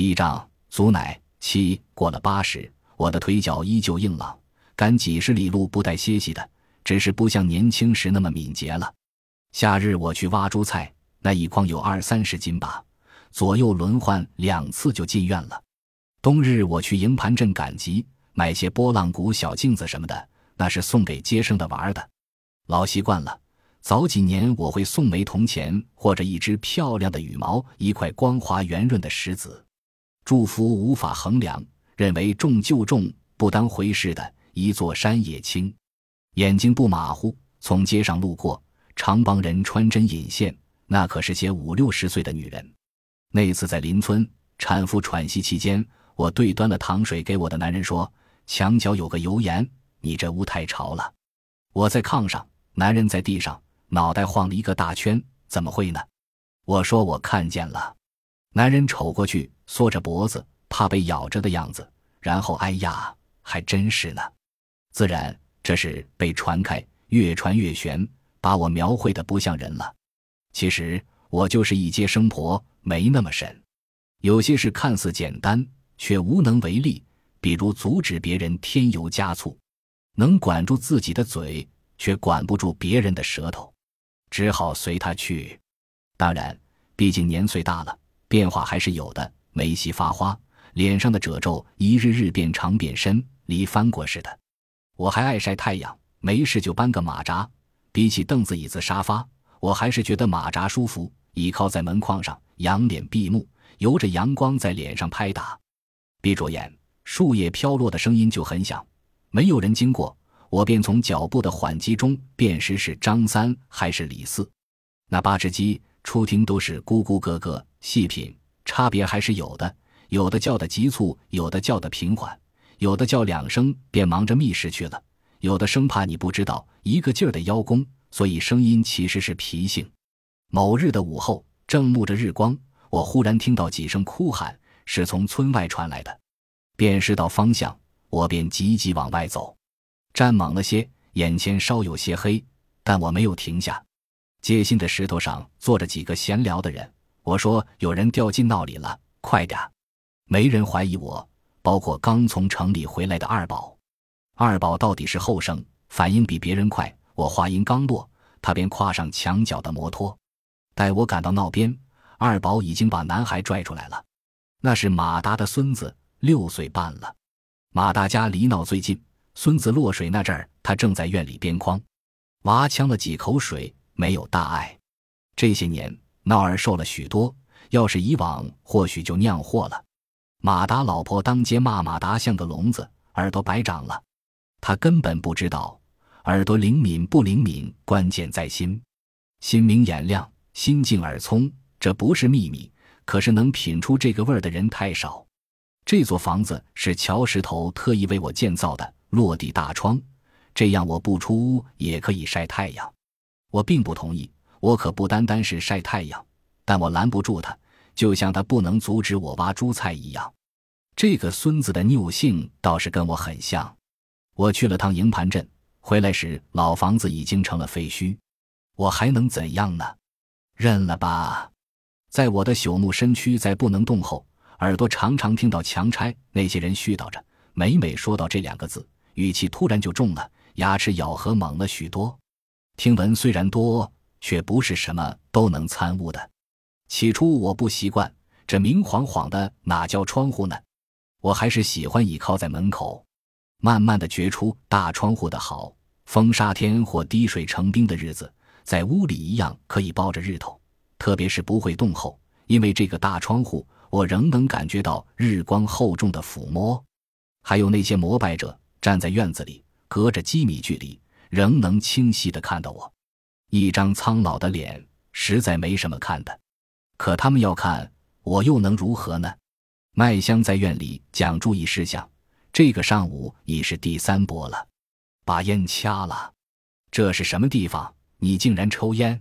一丈足乃七。过了八十，我的腿脚依旧硬朗，赶几十里路不带歇息的，只是不像年轻时那么敏捷了。夏日我去挖猪菜，那一筐有二三十斤吧，左右轮换两次就进院了。冬日我去营盘镇赶集，买些拨浪鼓、小镜子什么的，那是送给接生的玩的。老习惯了。早几年我会送枚铜钱，或者一只漂亮的羽毛，一块光滑圆润的石子。祝福无法衡量，认为重就重，不当回事的。一座山也轻，眼睛不马虎。从街上路过，常帮人穿针引线，那可是些五六十岁的女人。那次在邻村，产妇喘息期间，我对端了糖水给我的男人说：“墙角有个油盐，你这屋太潮了。”我在炕上，男人在地上。脑袋晃了一个大圈，怎么会呢？我说我看见了。男人瞅过去，缩着脖子，怕被咬着的样子。然后，哎呀，还真是呢。自然，这是被传开，越传越玄，把我描绘的不像人了。其实我就是一接生婆，没那么神。有些事看似简单，却无能为力。比如阻止别人添油加醋，能管住自己的嘴，却管不住别人的舌头。只好随他去，当然，毕竟年岁大了，变化还是有的。眉细发花，脸上的褶皱一日日变长变深，离翻过似的。我还爱晒太阳，没事就搬个马扎。比起凳子、椅子、沙发，我还是觉得马扎舒服。倚靠在门框上，仰脸闭目，由着阳光在脸上拍打。闭着眼，树叶飘落的声音就很响。没有人经过。我便从脚步的缓急中辨识是张三还是李四。那八只鸡出庭都是咕咕咯咯，细品差别还是有的。有的叫的急促，有的叫的平缓，有的叫两声便忙着觅食去了，有的生怕你不知道，一个劲儿的邀功，所以声音其实是脾性。某日的午后，正沐着日光，我忽然听到几声哭喊，是从村外传来的，辨识到方向，我便急急往外走。站猛了些，眼前稍有些黑，但我没有停下。街心的石头上坐着几个闲聊的人。我说：“有人掉进闹里了，快点！”没人怀疑我，包括刚从城里回来的二宝。二宝到底是后生，反应比别人快。我话音刚落，他便跨上墙角的摩托。待我赶到闹边，二宝已经把男孩拽出来了。那是马达的孙子，六岁半了。马大家离闹最近。孙子落水那阵儿，他正在院里边筐，娃呛了几口水，没有大碍。这些年闹儿受了许多，要是以往，或许就酿祸了。马达老婆当街骂马达像个聋子，耳朵白长了。他根本不知道，耳朵灵敏不灵敏，关键在心。心明眼亮，心静耳聪，这不是秘密，可是能品出这个味儿的人太少。这座房子是乔石头特意为我建造的。落地大窗，这样我不出屋也可以晒太阳。我并不同意，我可不单单是晒太阳，但我拦不住他，就像他不能阻止我挖猪菜一样。这个孙子的拗性倒是跟我很像。我去了趟营盘镇，回来时老房子已经成了废墟，我还能怎样呢？认了吧。在我的朽木身躯再不能动后，耳朵常常听到强拆那些人絮叨着，每每说到这两个字。语气突然就重了，牙齿咬合猛了许多。听闻虽然多，却不是什么都能参悟的。起初我不习惯，这明晃晃的哪叫窗户呢？我还是喜欢倚靠在门口，慢慢的觉出大窗户的好。风沙天或滴水成冰的日子，在屋里一样可以包着日头，特别是不会冻后，因为这个大窗户，我仍能感觉到日光厚重的抚摸。还有那些膜拜者。站在院子里，隔着几米距离，仍能清晰的看到我，一张苍老的脸，实在没什么看的。可他们要看，我又能如何呢？麦香在院里讲注意事项，这个上午已是第三波了。把烟掐了，这是什么地方？你竟然抽烟！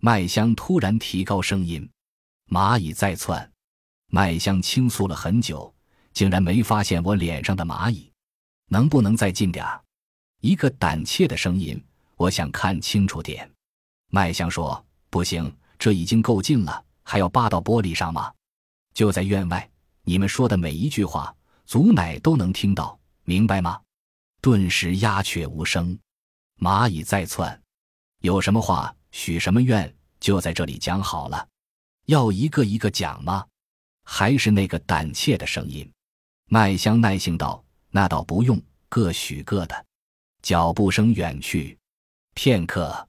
麦香突然提高声音。蚂蚁在窜，麦香倾诉了很久，竟然没发现我脸上的蚂蚁。能不能再近点儿？一个胆怯的声音。我想看清楚点。麦香说：“不行，这已经够近了，还要扒到玻璃上吗？”就在院外，你们说的每一句话，祖奶都能听到，明白吗？顿时鸦雀无声，蚂蚁在窜。有什么话，许什么愿，就在这里讲好了。要一个一个讲吗？还是那个胆怯的声音？麦香耐性道：“那倒不用，各许各的。”脚步声远去，片刻，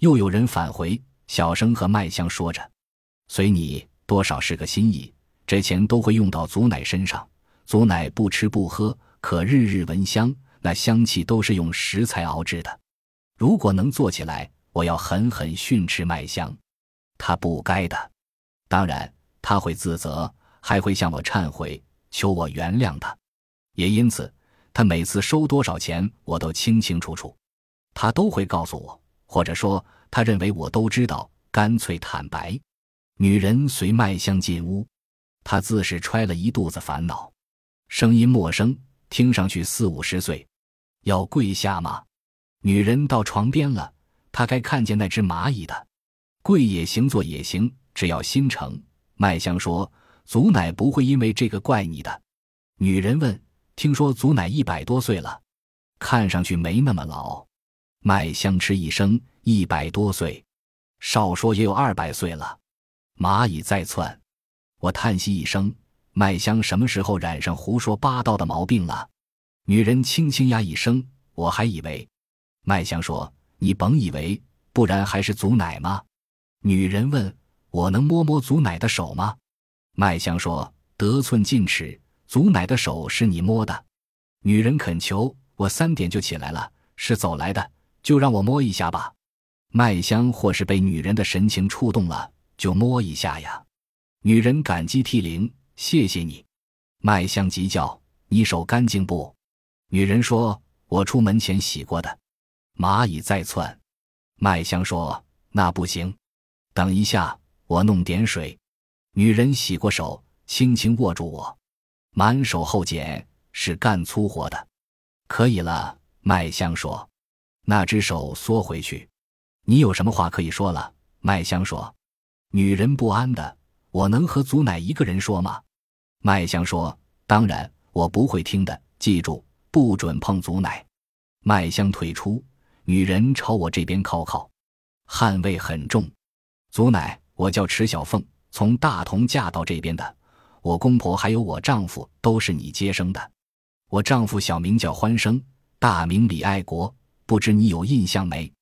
又有人返回，小声和麦香说着：“随你，多少是个心意。这钱都会用到祖奶身上。祖奶不吃不喝，可日日闻香，那香气都是用食材熬制的。如果能做起来，我要狠狠训斥麦香，他不该的。当然，他会自责，还会向我忏悔，求我原谅他。也因此。”他每次收多少钱，我都清清楚楚，他都会告诉我，或者说他认为我都知道，干脆坦白。女人随麦香进屋，她自是揣了一肚子烦恼，声音陌生，听上去四五十岁。要跪下吗？女人到床边了，她该看见那只蚂蚁的。跪也行，坐也行，只要心诚。麦香说：“祖奶不会因为这个怪你的。”女人问。听说祖奶一百多岁了，看上去没那么老。麦香吃一声，一百多岁，少说也有二百岁了。蚂蚁在窜，我叹息一声。麦香什么时候染上胡说八道的毛病了？女人轻轻呀一声，我还以为。麦香说：“你甭以为，不然还是祖奶吗？”女人问：“我能摸摸祖奶的手吗？”麦香说：“得寸进尺。”祖奶的手是你摸的，女人恳求我三点就起来了，是走来的，就让我摸一下吧。麦香或是被女人的神情触动了，就摸一下呀。女人感激涕零，谢谢你。麦香急叫：“你手干净不？”女人说：“我出门前洗过的。”蚂蚁在窜，麦香说：“那不行，等一下，我弄点水。”女人洗过手，轻轻握住我。满手后茧是干粗活的，可以了。麦香说：“那只手缩回去。”你有什么话可以说了？麦香说：“女人不安的，我能和祖奶一个人说吗？”麦香说：“当然，我不会听的。记住，不准碰祖奶。”麦香退出，女人朝我这边靠靠，汗味很重。祖奶，我叫池小凤，从大同嫁到这边的。我公婆还有我丈夫都是你接生的，我丈夫小名叫欢生，大名李爱国，不知你有印象没？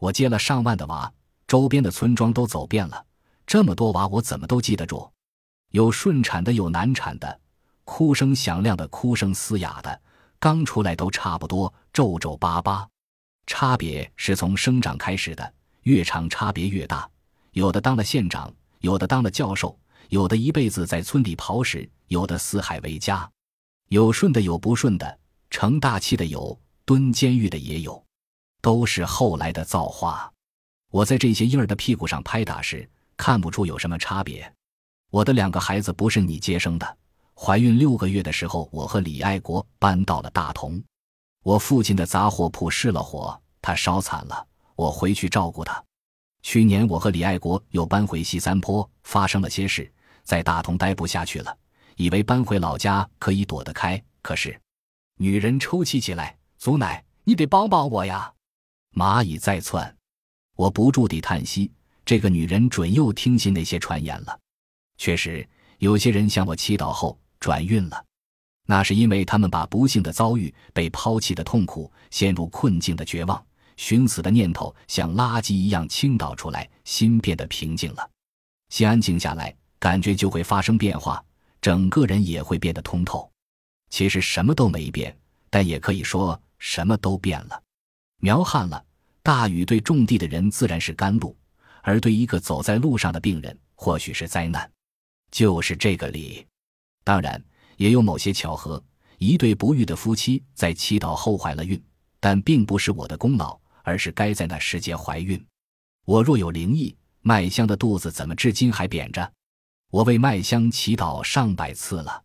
我接了上万的娃，周边的村庄都走遍了，这么多娃我怎么都记得住？有顺产的，有难产的，哭声响亮的，哭声嘶哑的，刚出来都差不多，皱皱巴巴，差别是从生长开始的，越长差别越大，有的当了县长，有的当了教授。有的一辈子在村里跑屎，有的四海为家，有顺的，有不顺的，成大器的有，蹲监狱的也有，都是后来的造化。我在这些婴儿的屁股上拍打时，看不出有什么差别。我的两个孩子不是你接生的。怀孕六个月的时候，我和李爱国搬到了大同。我父亲的杂货铺失了火，他烧惨了，我回去照顾他。去年我和李爱国又搬回西三坡，发生了些事。在大同待不下去了，以为搬回老家可以躲得开。可是，女人抽泣起来：“祖奶，你得帮帮我呀！”蚂蚁在窜，我不住地叹息。这个女人准又听信那些传言了。确实，有些人向我祈祷后转运了，那是因为他们把不幸的遭遇、被抛弃的痛苦、陷入困境的绝望、寻死的念头像垃圾一样倾倒出来，心变得平静了，心安静下来。感觉就会发生变化，整个人也会变得通透。其实什么都没变，但也可以说什么都变了。苗旱了，大雨对种地的人自然是甘露，而对一个走在路上的病人，或许是灾难。就是这个理。当然，也有某些巧合。一对不育的夫妻在祈祷后怀了孕，但并不是我的功劳，而是该在那时节怀孕。我若有灵异，麦香的肚子怎么至今还扁着？我为麦香祈祷上百次了，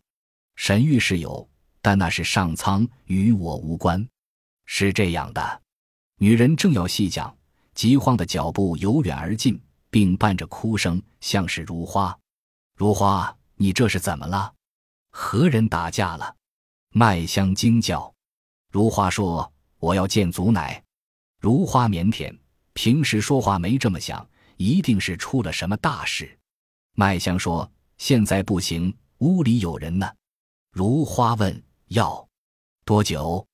神谕是有，但那是上苍，与我无关。是这样的，女人正要细讲，急慌的脚步由远而近，并伴着哭声，像是如花。如花，你这是怎么了？何人打架了？麦香惊叫。如花说：“我要见祖奶。”如花腼腆，平时说话没这么响，一定是出了什么大事。麦香说：“现在不行，屋里有人呢。”如花问：“要多久？”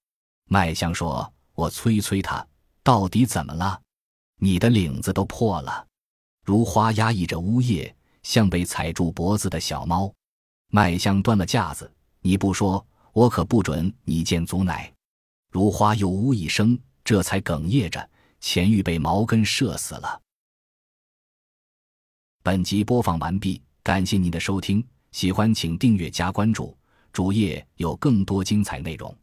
麦香说：“我催催他，到底怎么了？你的领子都破了。”如花压抑着呜咽，像被踩住脖子的小猫。麦香端了架子：“你不说，我可不准你见祖奶。”如花又呜一声。这才哽咽着，钱玉被毛根射死了。本集播放完毕，感谢您的收听，喜欢请订阅加关注，主页有更多精彩内容。